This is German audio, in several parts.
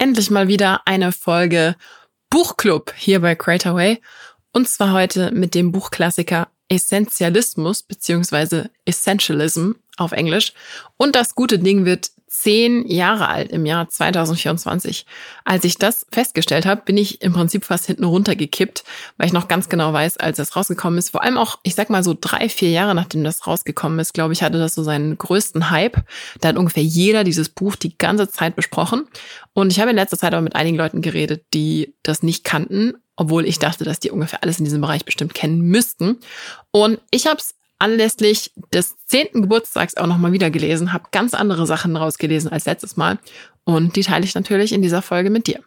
endlich mal wieder eine Folge Buchclub hier bei Creatorway. Und zwar heute mit dem Buchklassiker Essentialismus beziehungsweise Essentialism auf Englisch. Und das gute Ding wird zehn Jahre alt im Jahr 2024. Als ich das festgestellt habe, bin ich im Prinzip fast hinten runtergekippt, weil ich noch ganz genau weiß, als das rausgekommen ist. Vor allem auch, ich sag mal so drei, vier Jahre nachdem das rausgekommen ist, glaube ich, hatte das so seinen größten Hype. Da hat ungefähr jeder dieses Buch die ganze Zeit besprochen. Und ich habe in letzter Zeit auch mit einigen Leuten geredet, die das nicht kannten obwohl ich dachte, dass die ungefähr alles in diesem Bereich bestimmt kennen müssten. Und ich habe es anlässlich des zehnten Geburtstags auch nochmal wieder gelesen, habe ganz andere Sachen rausgelesen als letztes Mal und die teile ich natürlich in dieser Folge mit dir.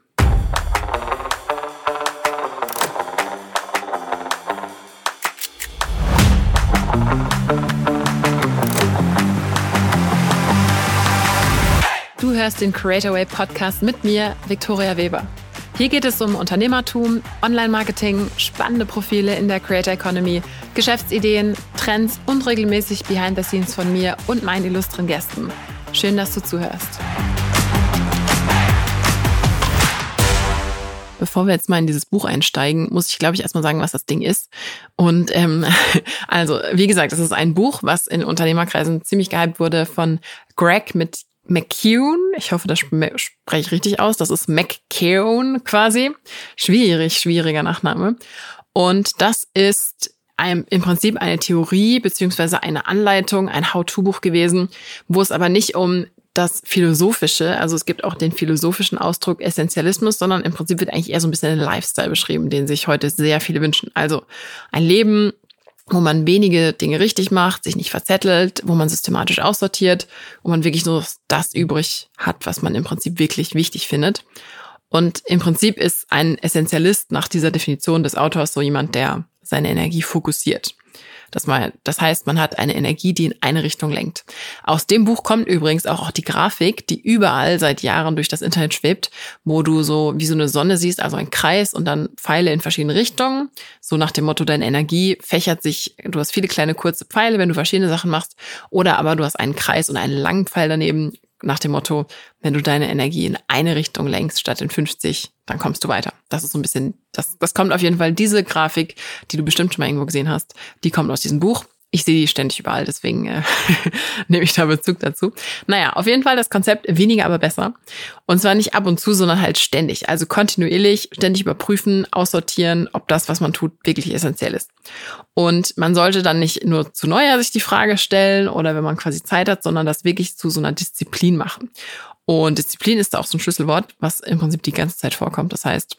Du hörst den Creatorway Podcast mit mir, Victoria Weber. Hier geht es um Unternehmertum, Online-Marketing, spannende Profile in der Creator Economy, Geschäftsideen, Trends und regelmäßig Behind the Scenes von mir und meinen illustren Gästen. Schön, dass du zuhörst. Bevor wir jetzt mal in dieses Buch einsteigen, muss ich, glaube ich, erstmal sagen, was das Ding ist. Und ähm, also, wie gesagt, es ist ein Buch, was in Unternehmerkreisen ziemlich gehypt wurde von Greg mit McCune, ich hoffe, das spreche ich richtig aus, das ist McCune quasi. Schwierig, schwieriger Nachname. Und das ist ein, im Prinzip eine Theorie beziehungsweise eine Anleitung, ein How-to-Buch gewesen, wo es aber nicht um das Philosophische, also es gibt auch den philosophischen Ausdruck Essentialismus, sondern im Prinzip wird eigentlich eher so ein bisschen ein Lifestyle beschrieben, den sich heute sehr viele wünschen. Also ein Leben, wo man wenige Dinge richtig macht, sich nicht verzettelt, wo man systematisch aussortiert, wo man wirklich nur das übrig hat, was man im Prinzip wirklich wichtig findet. Und im Prinzip ist ein Essentialist nach dieser Definition des Autors so jemand, der seine Energie fokussiert. Das, mal, das heißt, man hat eine Energie, die in eine Richtung lenkt. Aus dem Buch kommt übrigens auch, auch die Grafik, die überall seit Jahren durch das Internet schwebt, wo du so wie so eine Sonne siehst, also ein Kreis und dann Pfeile in verschiedene Richtungen. So nach dem Motto, deine Energie fächert sich, du hast viele kleine kurze Pfeile, wenn du verschiedene Sachen machst. Oder aber du hast einen Kreis und einen langen Pfeil daneben, nach dem Motto, wenn du deine Energie in eine Richtung lenkst statt in 50, dann kommst du weiter. Das ist so ein bisschen, das, das kommt auf jeden Fall, diese Grafik, die du bestimmt schon mal irgendwo gesehen hast, die kommt aus diesem Buch ich sehe die ständig überall, deswegen äh, nehme ich da Bezug dazu. Naja, auf jeden Fall das Konzept weniger, aber besser. Und zwar nicht ab und zu, sondern halt ständig. Also kontinuierlich, ständig überprüfen, aussortieren, ob das, was man tut, wirklich essentiell ist. Und man sollte dann nicht nur zu neuer sich die Frage stellen oder wenn man quasi Zeit hat, sondern das wirklich zu so einer Disziplin machen. Und Disziplin ist da auch so ein Schlüsselwort, was im Prinzip die ganze Zeit vorkommt. Das heißt,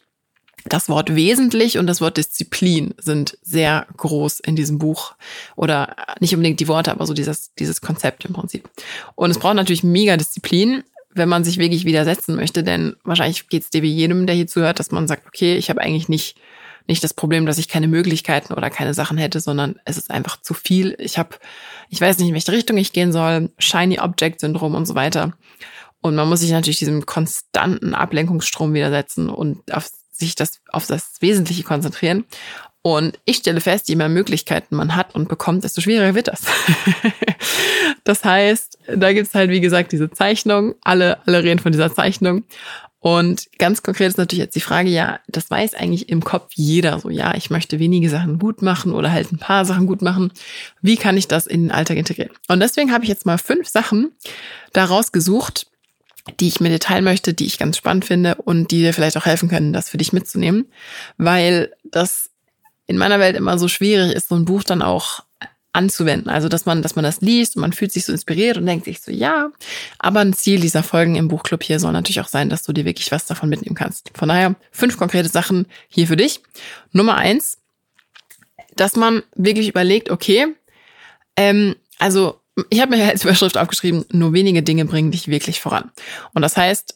das Wort wesentlich und das Wort Disziplin sind sehr groß in diesem Buch. Oder nicht unbedingt die Worte, aber so dieses, dieses Konzept im Prinzip. Und es braucht natürlich mega Disziplin, wenn man sich wirklich widersetzen möchte, denn wahrscheinlich geht es dir wie jedem, der hier zuhört, dass man sagt, okay, ich habe eigentlich nicht nicht das Problem, dass ich keine Möglichkeiten oder keine Sachen hätte, sondern es ist einfach zu viel. Ich habe, ich weiß nicht, in welche Richtung ich gehen soll, Shiny Object Syndrom und so weiter. Und man muss sich natürlich diesem konstanten Ablenkungsstrom widersetzen und auf sich das, auf das Wesentliche konzentrieren. Und ich stelle fest, je mehr Möglichkeiten man hat und bekommt, desto schwieriger wird das. das heißt, da gibt's halt, wie gesagt, diese Zeichnung. Alle, alle reden von dieser Zeichnung. Und ganz konkret ist natürlich jetzt die Frage, ja, das weiß eigentlich im Kopf jeder so, ja, ich möchte wenige Sachen gut machen oder halt ein paar Sachen gut machen. Wie kann ich das in den Alltag integrieren? Und deswegen habe ich jetzt mal fünf Sachen daraus gesucht, die ich mit dir teilen möchte, die ich ganz spannend finde und die dir vielleicht auch helfen können, das für dich mitzunehmen, weil das in meiner Welt immer so schwierig ist, so ein Buch dann auch anzuwenden. Also, dass man, dass man das liest und man fühlt sich so inspiriert und denkt sich so, ja. Aber ein Ziel dieser Folgen im Buchclub hier soll natürlich auch sein, dass du dir wirklich was davon mitnehmen kannst. Von daher fünf konkrete Sachen hier für dich. Nummer eins, dass man wirklich überlegt, okay, ähm, also ich habe mir als Überschrift aufgeschrieben, nur wenige Dinge bringen dich wirklich voran. Und das heißt,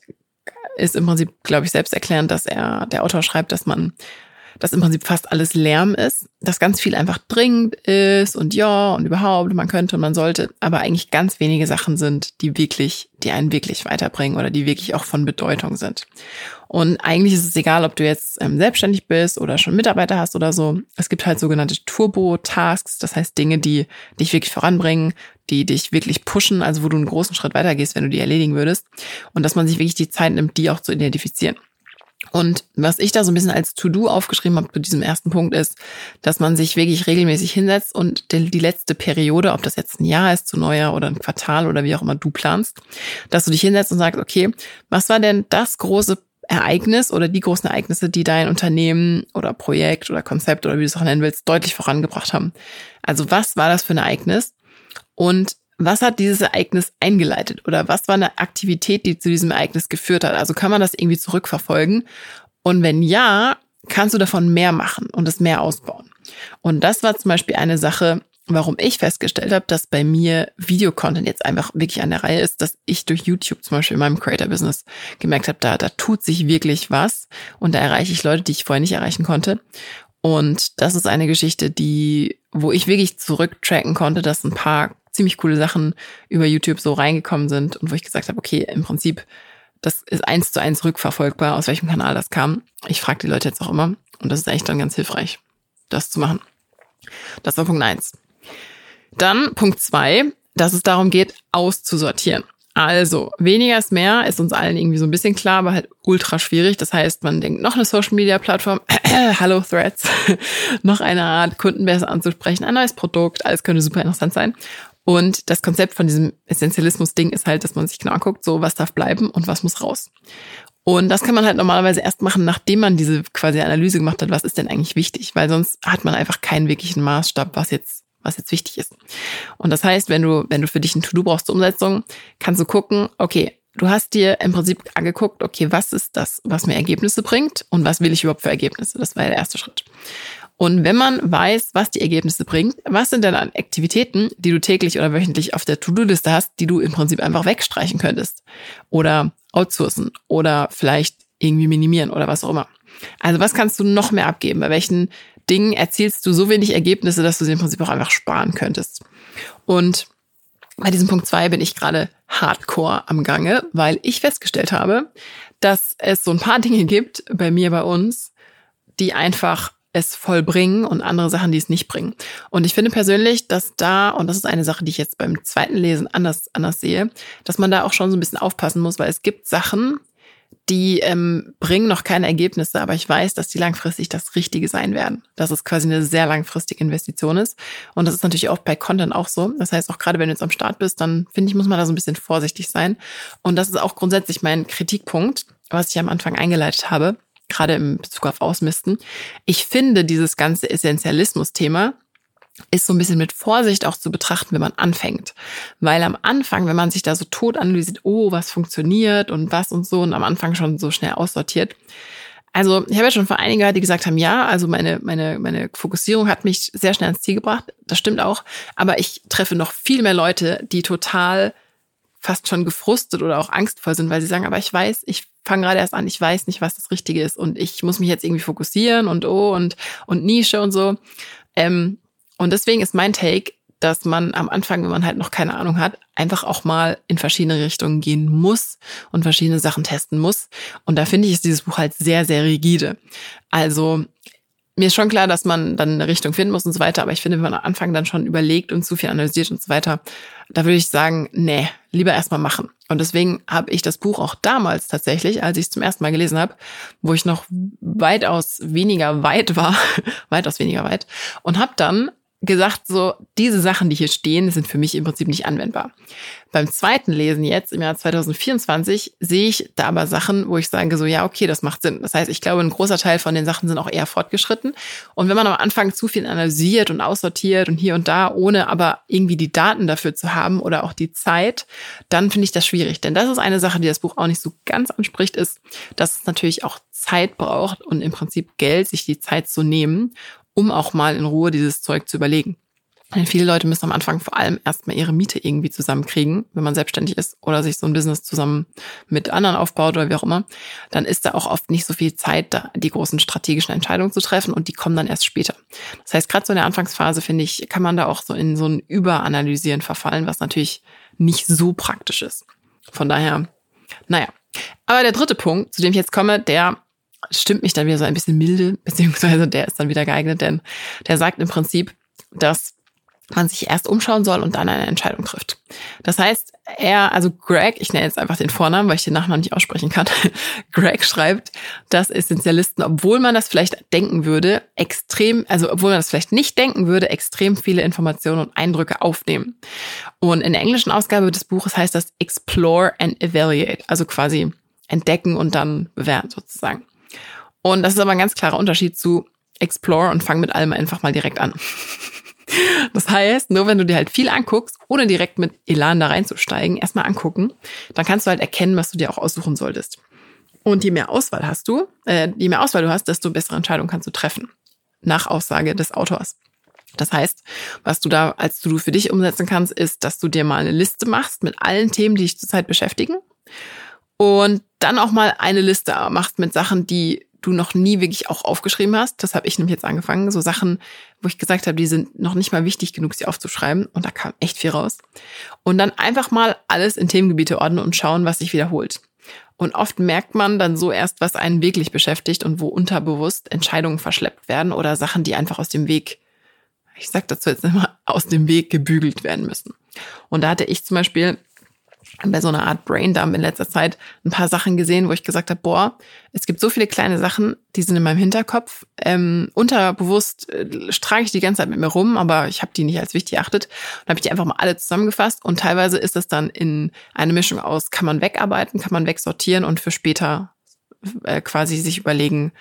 ist im Prinzip, glaube ich, selbst erklärend, dass er, der Autor schreibt, dass man, dass im Prinzip fast alles Lärm ist, dass ganz viel einfach dringend ist und ja und überhaupt, man könnte und man sollte, aber eigentlich ganz wenige Sachen sind, die wirklich, die einen wirklich weiterbringen oder die wirklich auch von Bedeutung sind. Und eigentlich ist es egal, ob du jetzt ähm, selbstständig bist oder schon Mitarbeiter hast oder so. Es gibt halt sogenannte Turbo-Tasks, das heißt Dinge, die dich wirklich voranbringen, die dich wirklich pushen, also wo du einen großen Schritt weitergehst, wenn du die erledigen würdest. Und dass man sich wirklich die Zeit nimmt, die auch zu identifizieren. Und was ich da so ein bisschen als To-Do aufgeschrieben habe zu diesem ersten Punkt ist, dass man sich wirklich regelmäßig hinsetzt und die letzte Periode, ob das jetzt ein Jahr ist zu Neujahr oder ein Quartal oder wie auch immer du planst, dass du dich hinsetzt und sagst, okay, was war denn das große Ereignis oder die großen Ereignisse, die dein Unternehmen oder Projekt oder Konzept oder wie du es auch nennen willst, deutlich vorangebracht haben? Also was war das für ein Ereignis? Und was hat dieses Ereignis eingeleitet oder was war eine Aktivität, die zu diesem Ereignis geführt hat? Also kann man das irgendwie zurückverfolgen? Und wenn ja, kannst du davon mehr machen und es mehr ausbauen. Und das war zum Beispiel eine Sache, warum ich festgestellt habe, dass bei mir Videocontent jetzt einfach wirklich an der Reihe ist, dass ich durch YouTube zum Beispiel in meinem Creator-Business gemerkt habe, da, da tut sich wirklich was und da erreiche ich Leute, die ich vorher nicht erreichen konnte. Und das ist eine Geschichte, die, wo ich wirklich zurücktracken konnte, dass ein paar ziemlich coole Sachen über YouTube so reingekommen sind und wo ich gesagt habe, okay, im Prinzip, das ist eins zu eins rückverfolgbar, aus welchem Kanal das kam. Ich frage die Leute jetzt auch immer und das ist echt dann ganz hilfreich, das zu machen. Das war Punkt eins. Dann Punkt zwei, dass es darum geht, auszusortieren. Also, weniger ist mehr, ist uns allen irgendwie so ein bisschen klar, aber halt ultra schwierig. Das heißt, man denkt, noch eine Social Media Plattform, Hallo Threads, noch eine Art, Kunden besser anzusprechen, ein neues Produkt, alles könnte super interessant sein. Und das Konzept von diesem Essentialismus-Ding ist halt, dass man sich genau anguckt, so was darf bleiben und was muss raus. Und das kann man halt normalerweise erst machen, nachdem man diese quasi Analyse gemacht hat, was ist denn eigentlich wichtig, weil sonst hat man einfach keinen wirklichen Maßstab, was jetzt was jetzt wichtig ist. Und das heißt, wenn du wenn du für dich ein To-Do brauchst zur Umsetzung, kannst du gucken, okay, du hast dir im Prinzip angeguckt, okay, was ist das, was mir Ergebnisse bringt und was will ich überhaupt für Ergebnisse? Das war der erste Schritt. Und wenn man weiß, was die Ergebnisse bringt, was sind denn an Aktivitäten, die du täglich oder wöchentlich auf der To-Do-Liste hast, die du im Prinzip einfach wegstreichen könntest oder outsourcen oder vielleicht irgendwie minimieren oder was auch immer. Also was kannst du noch mehr abgeben? Bei welchen Dingen erzielst du so wenig Ergebnisse, dass du sie im Prinzip auch einfach sparen könntest? Und bei diesem Punkt zwei bin ich gerade hardcore am Gange, weil ich festgestellt habe, dass es so ein paar Dinge gibt bei mir, bei uns, die einfach es vollbringen und andere Sachen, die es nicht bringen. Und ich finde persönlich, dass da, und das ist eine Sache, die ich jetzt beim zweiten Lesen anders, anders sehe, dass man da auch schon so ein bisschen aufpassen muss, weil es gibt Sachen, die ähm, bringen noch keine Ergebnisse, aber ich weiß, dass die langfristig das Richtige sein werden. Dass es quasi eine sehr langfristige Investition ist. Und das ist natürlich auch bei Content auch so. Das heißt, auch gerade wenn du jetzt am Start bist, dann finde ich, muss man da so ein bisschen vorsichtig sein. Und das ist auch grundsätzlich mein Kritikpunkt, was ich am Anfang eingeleitet habe gerade im Bezug auf Ausmisten. Ich finde dieses ganze Essentialismus-Thema ist so ein bisschen mit Vorsicht auch zu betrachten, wenn man anfängt. Weil am Anfang, wenn man sich da so tot analysiert, oh, was funktioniert und was und so und am Anfang schon so schnell aussortiert. Also ich habe ja schon vor einigen gehört, die gesagt haben, ja, also meine, meine, meine Fokussierung hat mich sehr schnell ans Ziel gebracht. Das stimmt auch. Aber ich treffe noch viel mehr Leute, die total fast schon gefrustet oder auch angstvoll sind, weil sie sagen, aber ich weiß, ich fange gerade erst an, ich weiß nicht, was das Richtige ist und ich muss mich jetzt irgendwie fokussieren und oh und, und Nische und so. Ähm, und deswegen ist mein Take, dass man am Anfang, wenn man halt noch keine Ahnung hat, einfach auch mal in verschiedene Richtungen gehen muss und verschiedene Sachen testen muss. Und da finde ich, ist dieses Buch halt sehr, sehr rigide. Also mir ist schon klar, dass man dann eine Richtung finden muss und so weiter, aber ich finde, wenn man am Anfang dann schon überlegt und zu viel analysiert und so weiter, da würde ich sagen, nee, lieber erstmal machen. Und deswegen habe ich das Buch auch damals tatsächlich, als ich es zum ersten Mal gelesen habe, wo ich noch weitaus weniger weit war, weitaus weniger weit, und habe dann gesagt, so diese Sachen, die hier stehen, sind für mich im Prinzip nicht anwendbar. Beim zweiten Lesen jetzt im Jahr 2024 sehe ich da aber Sachen, wo ich sage, so ja, okay, das macht Sinn. Das heißt, ich glaube, ein großer Teil von den Sachen sind auch eher fortgeschritten. Und wenn man am Anfang zu viel analysiert und aussortiert und hier und da, ohne aber irgendwie die Daten dafür zu haben oder auch die Zeit, dann finde ich das schwierig. Denn das ist eine Sache, die das Buch auch nicht so ganz anspricht, ist, dass es natürlich auch Zeit braucht und im Prinzip Geld, sich die Zeit zu nehmen um auch mal in Ruhe dieses Zeug zu überlegen. Denn viele Leute müssen am Anfang vor allem erstmal ihre Miete irgendwie zusammenkriegen, wenn man selbstständig ist oder sich so ein Business zusammen mit anderen aufbaut oder wie auch immer. Dann ist da auch oft nicht so viel Zeit, da die großen strategischen Entscheidungen zu treffen und die kommen dann erst später. Das heißt, gerade so in der Anfangsphase, finde ich, kann man da auch so in so ein Überanalysieren verfallen, was natürlich nicht so praktisch ist. Von daher, naja. Aber der dritte Punkt, zu dem ich jetzt komme, der stimmt mich dann wieder so ein bisschen milde, beziehungsweise der ist dann wieder geeignet, denn der sagt im Prinzip, dass man sich erst umschauen soll und dann eine Entscheidung trifft. Das heißt, er, also Greg, ich nenne jetzt einfach den Vornamen, weil ich den Nachnamen nicht aussprechen kann. Greg schreibt, dass Essentialisten, obwohl man das vielleicht denken würde, extrem, also obwohl man das vielleicht nicht denken würde, extrem viele Informationen und Eindrücke aufnehmen. Und in der englischen Ausgabe des Buches heißt das Explore and Evaluate, also quasi entdecken und dann bewerten sozusagen. Und das ist aber ein ganz klarer Unterschied zu Explore und fang mit allem einfach mal direkt an. Das heißt, nur wenn du dir halt viel anguckst, ohne direkt mit Elan da reinzusteigen, erstmal angucken, dann kannst du halt erkennen, was du dir auch aussuchen solltest. Und je mehr Auswahl hast du, äh, je mehr Auswahl du hast, desto bessere Entscheidungen kannst du treffen. Nach Aussage des Autors. Das heißt, was du da als du für dich umsetzen kannst, ist, dass du dir mal eine Liste machst mit allen Themen, die dich zurzeit beschäftigen. Und dann auch mal eine Liste machst mit Sachen, die du noch nie wirklich auch aufgeschrieben hast. Das habe ich nämlich jetzt angefangen. So Sachen, wo ich gesagt habe, die sind noch nicht mal wichtig genug, sie aufzuschreiben. Und da kam echt viel raus. Und dann einfach mal alles in Themengebiete ordnen und schauen, was sich wiederholt. Und oft merkt man dann so erst, was einen wirklich beschäftigt und wo unterbewusst Entscheidungen verschleppt werden oder Sachen, die einfach aus dem Weg, ich sag dazu jetzt immer, aus dem Weg gebügelt werden müssen. Und da hatte ich zum Beispiel bei so einer Art Braindump in letzter Zeit ein paar Sachen gesehen, wo ich gesagt habe, boah, es gibt so viele kleine Sachen, die sind in meinem Hinterkopf. Ähm, unterbewusst äh, trage ich die ganze Zeit mit mir rum, aber ich habe die nicht als wichtig erachtet. Und habe ich die einfach mal alle zusammengefasst. Und teilweise ist es dann in eine Mischung aus, kann man wegarbeiten, kann man wegsortieren und für später äh, quasi sich überlegen,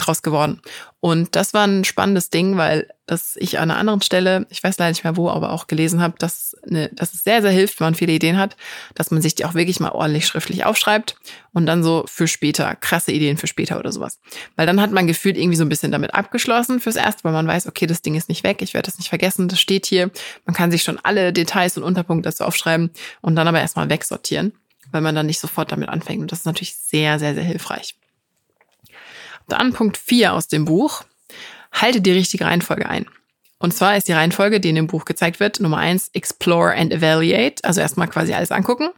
draus geworden. Und das war ein spannendes Ding, weil das ich an einer anderen Stelle, ich weiß leider nicht mehr wo, aber auch gelesen habe, dass, eine, dass es sehr, sehr hilft, wenn man viele Ideen hat, dass man sich die auch wirklich mal ordentlich schriftlich aufschreibt und dann so für später, krasse Ideen für später oder sowas. Weil dann hat man gefühlt irgendwie so ein bisschen damit abgeschlossen fürs Erste, weil man weiß, okay, das Ding ist nicht weg, ich werde das nicht vergessen, das steht hier. Man kann sich schon alle Details und Unterpunkte dazu aufschreiben und dann aber erstmal wegsortieren, weil man dann nicht sofort damit anfängt. Und das ist natürlich sehr, sehr, sehr hilfreich. Dann Punkt 4 aus dem Buch. Halte die richtige Reihenfolge ein. Und zwar ist die Reihenfolge, die in dem Buch gezeigt wird, Nummer eins, explore and evaluate, also erstmal quasi alles angucken,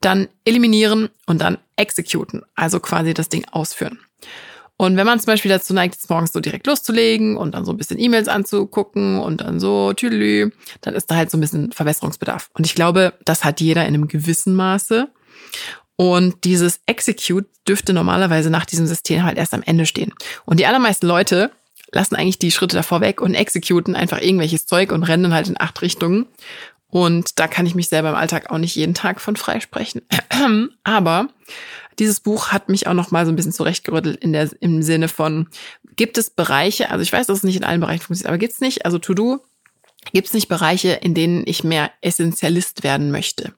dann eliminieren und dann executen, also quasi das Ding ausführen. Und wenn man zum Beispiel dazu neigt, jetzt morgens so direkt loszulegen und dann so ein bisschen E-Mails anzugucken und dann so tüdelü, dann ist da halt so ein bisschen Verbesserungsbedarf. Und ich glaube, das hat jeder in einem gewissen Maße. Und dieses Execute dürfte normalerweise nach diesem System halt erst am Ende stehen. Und die allermeisten Leute lassen eigentlich die Schritte davor weg und executen einfach irgendwelches Zeug und rennen halt in acht Richtungen. Und da kann ich mich selber im Alltag auch nicht jeden Tag von freisprechen. Aber dieses Buch hat mich auch noch mal so ein bisschen zurechtgerüttelt in der, im Sinne von, gibt es Bereiche, also ich weiß, dass es nicht in allen Bereichen funktioniert, aber gibt es nicht, also To-Do, gibt es nicht Bereiche, in denen ich mehr Essentialist werden möchte?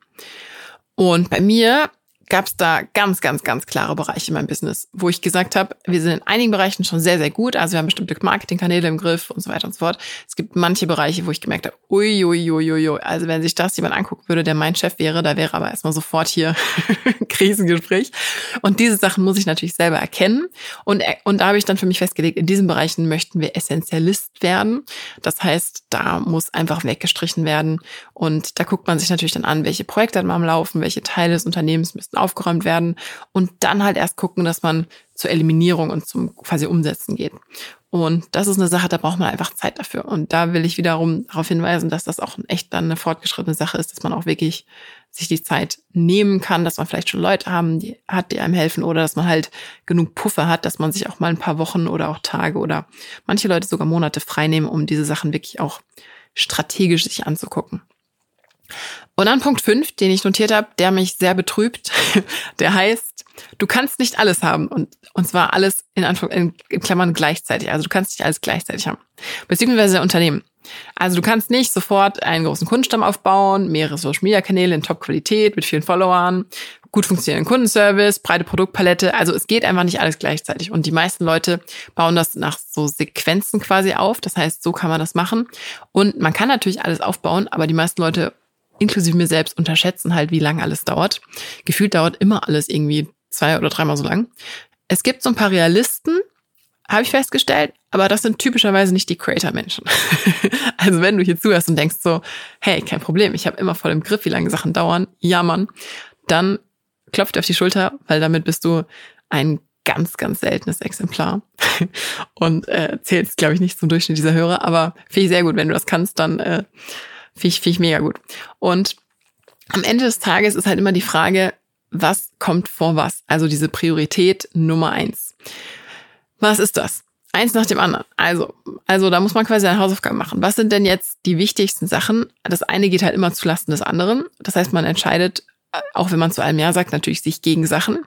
Und bei mir gab es da ganz, ganz, ganz klare Bereiche in meinem Business, wo ich gesagt habe, wir sind in einigen Bereichen schon sehr, sehr gut. Also wir haben bestimmte Marketingkanäle im Griff und so weiter und so fort. Es gibt manche Bereiche, wo ich gemerkt habe, ui, ui, ui, ui, ui. Also wenn sich das jemand angucken würde, der mein Chef wäre, da wäre aber erstmal sofort hier Krisengespräch. Und diese Sachen muss ich natürlich selber erkennen. Und, und da habe ich dann für mich festgelegt, in diesen Bereichen möchten wir Essentialist werden. Das heißt, da muss einfach weggestrichen werden. Und da guckt man sich natürlich dann an, welche Projekte hat man am Laufen, welche Teile des Unternehmens müssen aufgeräumt werden und dann halt erst gucken, dass man zur Eliminierung und zum quasi Umsetzen geht. Und das ist eine Sache, da braucht man einfach Zeit dafür. Und da will ich wiederum darauf hinweisen, dass das auch echt dann eine fortgeschrittene Sache ist, dass man auch wirklich sich die Zeit nehmen kann, dass man vielleicht schon Leute haben, die hat, die einem helfen oder dass man halt genug Puffer hat, dass man sich auch mal ein paar Wochen oder auch Tage oder manche Leute sogar Monate freinehmen, um diese Sachen wirklich auch strategisch sich anzugucken. Und dann Punkt 5, den ich notiert habe, der mich sehr betrübt, der heißt, du kannst nicht alles haben und, und zwar alles in, Anführung, in, in Klammern gleichzeitig. Also du kannst nicht alles gleichzeitig haben. Beziehungsweise Unternehmen. Also du kannst nicht sofort einen großen Kundenstamm aufbauen, mehrere Social-Media-Kanäle in Top-Qualität mit vielen Followern, gut funktionierenden Kundenservice, breite Produktpalette. Also es geht einfach nicht alles gleichzeitig. Und die meisten Leute bauen das nach so Sequenzen quasi auf. Das heißt, so kann man das machen. Und man kann natürlich alles aufbauen, aber die meisten Leute inklusive mir selbst unterschätzen halt, wie lange alles dauert. Gefühlt dauert immer alles irgendwie zwei oder dreimal so lang. Es gibt so ein paar Realisten, habe ich festgestellt, aber das sind typischerweise nicht die Creator-Menschen. also wenn du hier zuhörst und denkst so, hey, kein Problem, ich habe immer voll im Griff, wie lange Sachen dauern, ja Mann, dann klopft auf die Schulter, weil damit bist du ein ganz, ganz seltenes Exemplar. und äh, zählst, glaube ich, nicht zum Durchschnitt dieser Hörer, aber finde ich sehr gut. Wenn du das kannst, dann äh, finde ich, find ich mega gut. Und am Ende des Tages ist halt immer die Frage, was kommt vor was? Also diese Priorität Nummer eins. Was ist das? Eins nach dem anderen. Also, also da muss man quasi eine Hausaufgabe machen. Was sind denn jetzt die wichtigsten Sachen? Das eine geht halt immer zulasten des anderen. Das heißt, man entscheidet, äh, auch wenn man zu allem Ja sagt, natürlich sich gegen Sachen.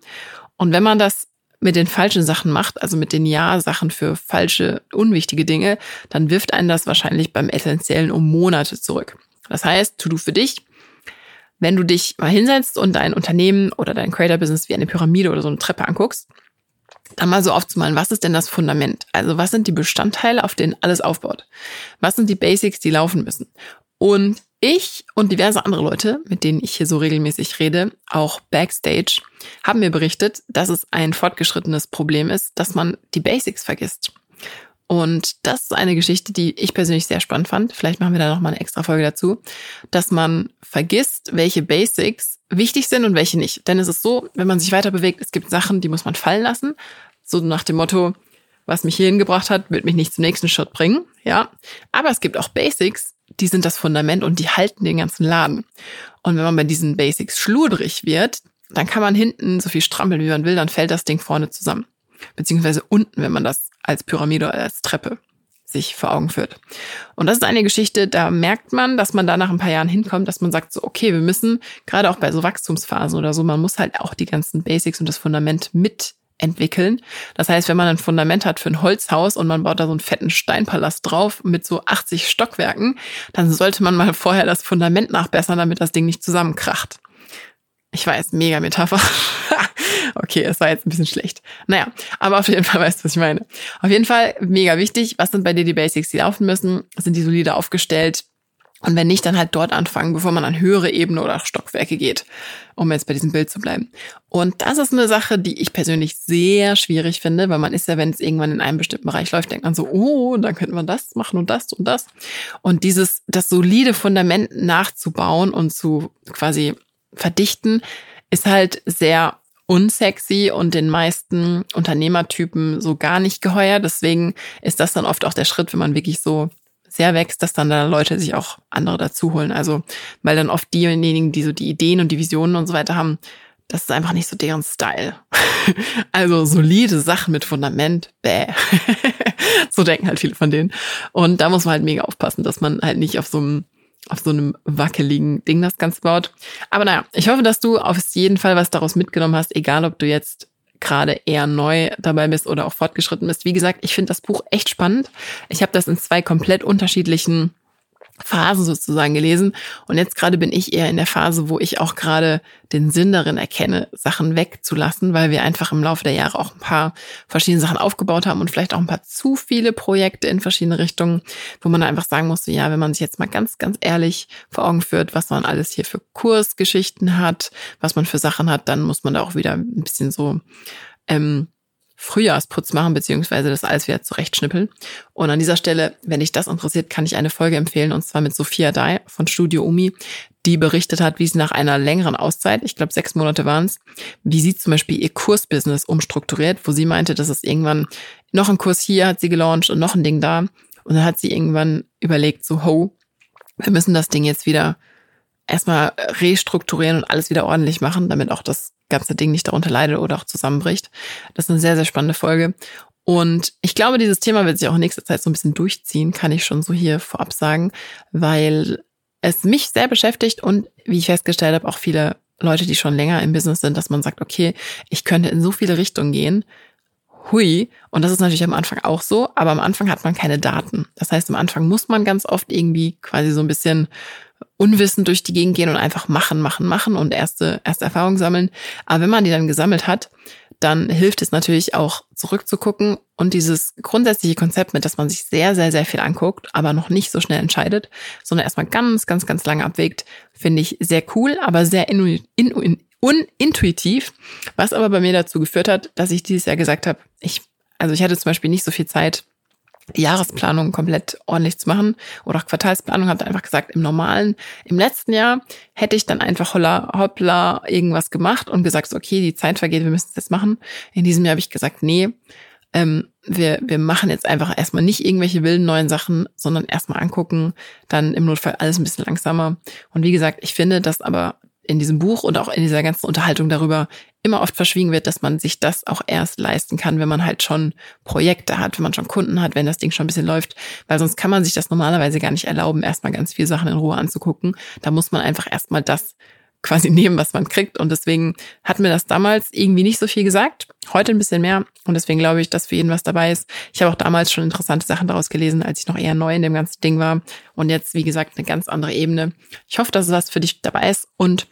Und wenn man das mit den falschen Sachen macht, also mit den Ja-Sachen für falsche, unwichtige Dinge, dann wirft einen das wahrscheinlich beim Essentiellen um Monate zurück. Das heißt, To-Do für dich, wenn du dich mal hinsetzt und dein Unternehmen oder dein Creator-Business wie eine Pyramide oder so eine Treppe anguckst, dann mal so aufzumalen, was ist denn das Fundament? Also was sind die Bestandteile, auf denen alles aufbaut? Was sind die Basics, die laufen müssen? Und ich und diverse andere Leute, mit denen ich hier so regelmäßig rede, auch backstage, haben mir berichtet, dass es ein fortgeschrittenes Problem ist, dass man die Basics vergisst. Und das ist eine Geschichte, die ich persönlich sehr spannend fand. Vielleicht machen wir da noch mal eine extra Folge dazu, dass man vergisst, welche Basics wichtig sind und welche nicht. Denn es ist so, wenn man sich weiter bewegt, es gibt Sachen, die muss man fallen lassen. So nach dem Motto, was mich hierhin gebracht hat, wird mich nicht zum nächsten Schritt bringen. Ja. Aber es gibt auch Basics, die sind das Fundament und die halten den ganzen Laden. Und wenn man bei diesen Basics schludrig wird, dann kann man hinten so viel strampeln, wie man will, dann fällt das Ding vorne zusammen beziehungsweise unten, wenn man das als Pyramide oder als Treppe sich vor Augen führt. Und das ist eine Geschichte, da merkt man, dass man da nach ein paar Jahren hinkommt, dass man sagt so, okay, wir müssen, gerade auch bei so Wachstumsphasen oder so, man muss halt auch die ganzen Basics und das Fundament mitentwickeln. Das heißt, wenn man ein Fundament hat für ein Holzhaus und man baut da so einen fetten Steinpalast drauf mit so 80 Stockwerken, dann sollte man mal vorher das Fundament nachbessern, damit das Ding nicht zusammenkracht. Ich weiß, mega Metapher. okay, es war jetzt ein bisschen schlecht. Naja, aber auf jeden Fall weißt du, was ich meine. Auf jeden Fall mega wichtig. Was sind bei dir die Basics, die laufen müssen? Sind die solide aufgestellt? Und wenn nicht, dann halt dort anfangen, bevor man an höhere Ebene oder Stockwerke geht, um jetzt bei diesem Bild zu bleiben. Und das ist eine Sache, die ich persönlich sehr schwierig finde, weil man ist ja, wenn es irgendwann in einem bestimmten Bereich läuft, denkt man so, oh, dann könnte man das machen und das und das. Und dieses, das solide Fundament nachzubauen und zu quasi verdichten, ist halt sehr unsexy und den meisten Unternehmertypen so gar nicht geheuer. Deswegen ist das dann oft auch der Schritt, wenn man wirklich so sehr wächst, dass dann da Leute sich auch andere dazu holen. Also, weil dann oft diejenigen, die so die Ideen und die Visionen und so weiter haben, das ist einfach nicht so deren Style. also solide Sachen mit Fundament, bäh. so denken halt viele von denen. Und da muss man halt mega aufpassen, dass man halt nicht auf so einem auf so einem wackeligen Ding das Ganze baut. Aber naja, ich hoffe, dass du auf jeden Fall was daraus mitgenommen hast, egal ob du jetzt gerade eher neu dabei bist oder auch fortgeschritten bist. Wie gesagt, ich finde das Buch echt spannend. Ich habe das in zwei komplett unterschiedlichen Phasen sozusagen gelesen. Und jetzt gerade bin ich eher in der Phase, wo ich auch gerade den Sinn darin erkenne, Sachen wegzulassen, weil wir einfach im Laufe der Jahre auch ein paar verschiedene Sachen aufgebaut haben und vielleicht auch ein paar zu viele Projekte in verschiedene Richtungen, wo man einfach sagen muss, ja, wenn man sich jetzt mal ganz, ganz ehrlich vor Augen führt, was man alles hier für Kursgeschichten hat, was man für Sachen hat, dann muss man da auch wieder ein bisschen so ähm, Frühjahrsputz machen, beziehungsweise das alles wieder zurechtschnippeln. Und an dieser Stelle, wenn dich das interessiert, kann ich eine Folge empfehlen, und zwar mit Sophia Dai von Studio Umi, die berichtet hat, wie sie nach einer längeren Auszeit, ich glaube sechs Monate waren es, wie sie zum Beispiel ihr Kursbusiness umstrukturiert, wo sie meinte, dass es irgendwann noch ein Kurs hier hat sie gelauncht und noch ein Ding da. Und dann hat sie irgendwann überlegt, so, ho, wir müssen das Ding jetzt wieder erstmal restrukturieren und alles wieder ordentlich machen, damit auch das ganze Ding nicht darunter leidet oder auch zusammenbricht. Das ist eine sehr, sehr spannende Folge. Und ich glaube, dieses Thema wird sich auch in nächster Zeit so ein bisschen durchziehen, kann ich schon so hier vorab sagen, weil es mich sehr beschäftigt und wie ich festgestellt habe, auch viele Leute, die schon länger im Business sind, dass man sagt, okay, ich könnte in so viele Richtungen gehen. Hui. Und das ist natürlich am Anfang auch so, aber am Anfang hat man keine Daten. Das heißt, am Anfang muss man ganz oft irgendwie quasi so ein bisschen unwissend durch die Gegend gehen und einfach machen, machen, machen und erste, erste Erfahrungen sammeln. Aber wenn man die dann gesammelt hat, dann hilft es natürlich auch zurückzugucken und dieses grundsätzliche Konzept mit, dass man sich sehr, sehr, sehr viel anguckt, aber noch nicht so schnell entscheidet, sondern erstmal ganz, ganz, ganz lange abwägt, finde ich sehr cool, aber sehr inu, inu, unintuitiv, was aber bei mir dazu geführt hat, dass ich dieses Jahr gesagt habe, ich, also ich hatte zum Beispiel nicht so viel Zeit, Jahresplanung komplett ordentlich zu machen oder auch Quartalsplanung, habe einfach gesagt, im normalen, im letzten Jahr hätte ich dann einfach holla, hoppla irgendwas gemacht und gesagt, okay, die Zeit vergeht, wir müssen es jetzt machen. In diesem Jahr habe ich gesagt, nee, ähm, wir, wir machen jetzt einfach erstmal nicht irgendwelche wilden neuen Sachen, sondern erstmal angucken, dann im Notfall alles ein bisschen langsamer. Und wie gesagt, ich finde, dass aber in diesem Buch und auch in dieser ganzen Unterhaltung darüber immer oft verschwiegen wird, dass man sich das auch erst leisten kann, wenn man halt schon Projekte hat, wenn man schon Kunden hat, wenn das Ding schon ein bisschen läuft, weil sonst kann man sich das normalerweise gar nicht erlauben, erstmal ganz viele Sachen in Ruhe anzugucken. Da muss man einfach erstmal das quasi nehmen, was man kriegt. Und deswegen hat mir das damals irgendwie nicht so viel gesagt. Heute ein bisschen mehr. Und deswegen glaube ich, dass für jeden was dabei ist. Ich habe auch damals schon interessante Sachen daraus gelesen, als ich noch eher neu in dem ganzen Ding war. Und jetzt, wie gesagt, eine ganz andere Ebene. Ich hoffe, dass was für dich dabei ist. Und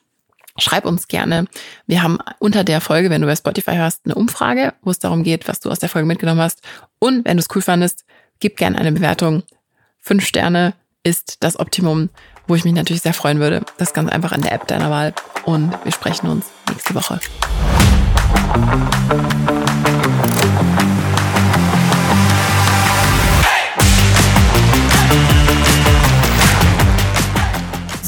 Schreib uns gerne. Wir haben unter der Folge, wenn du bei Spotify hörst, eine Umfrage, wo es darum geht, was du aus der Folge mitgenommen hast. Und wenn du es cool fandest, gib gerne eine Bewertung. Fünf Sterne ist das Optimum wo ich mich natürlich sehr freuen würde. Das ganz einfach in der App deiner Wahl. Und wir sprechen uns nächste Woche.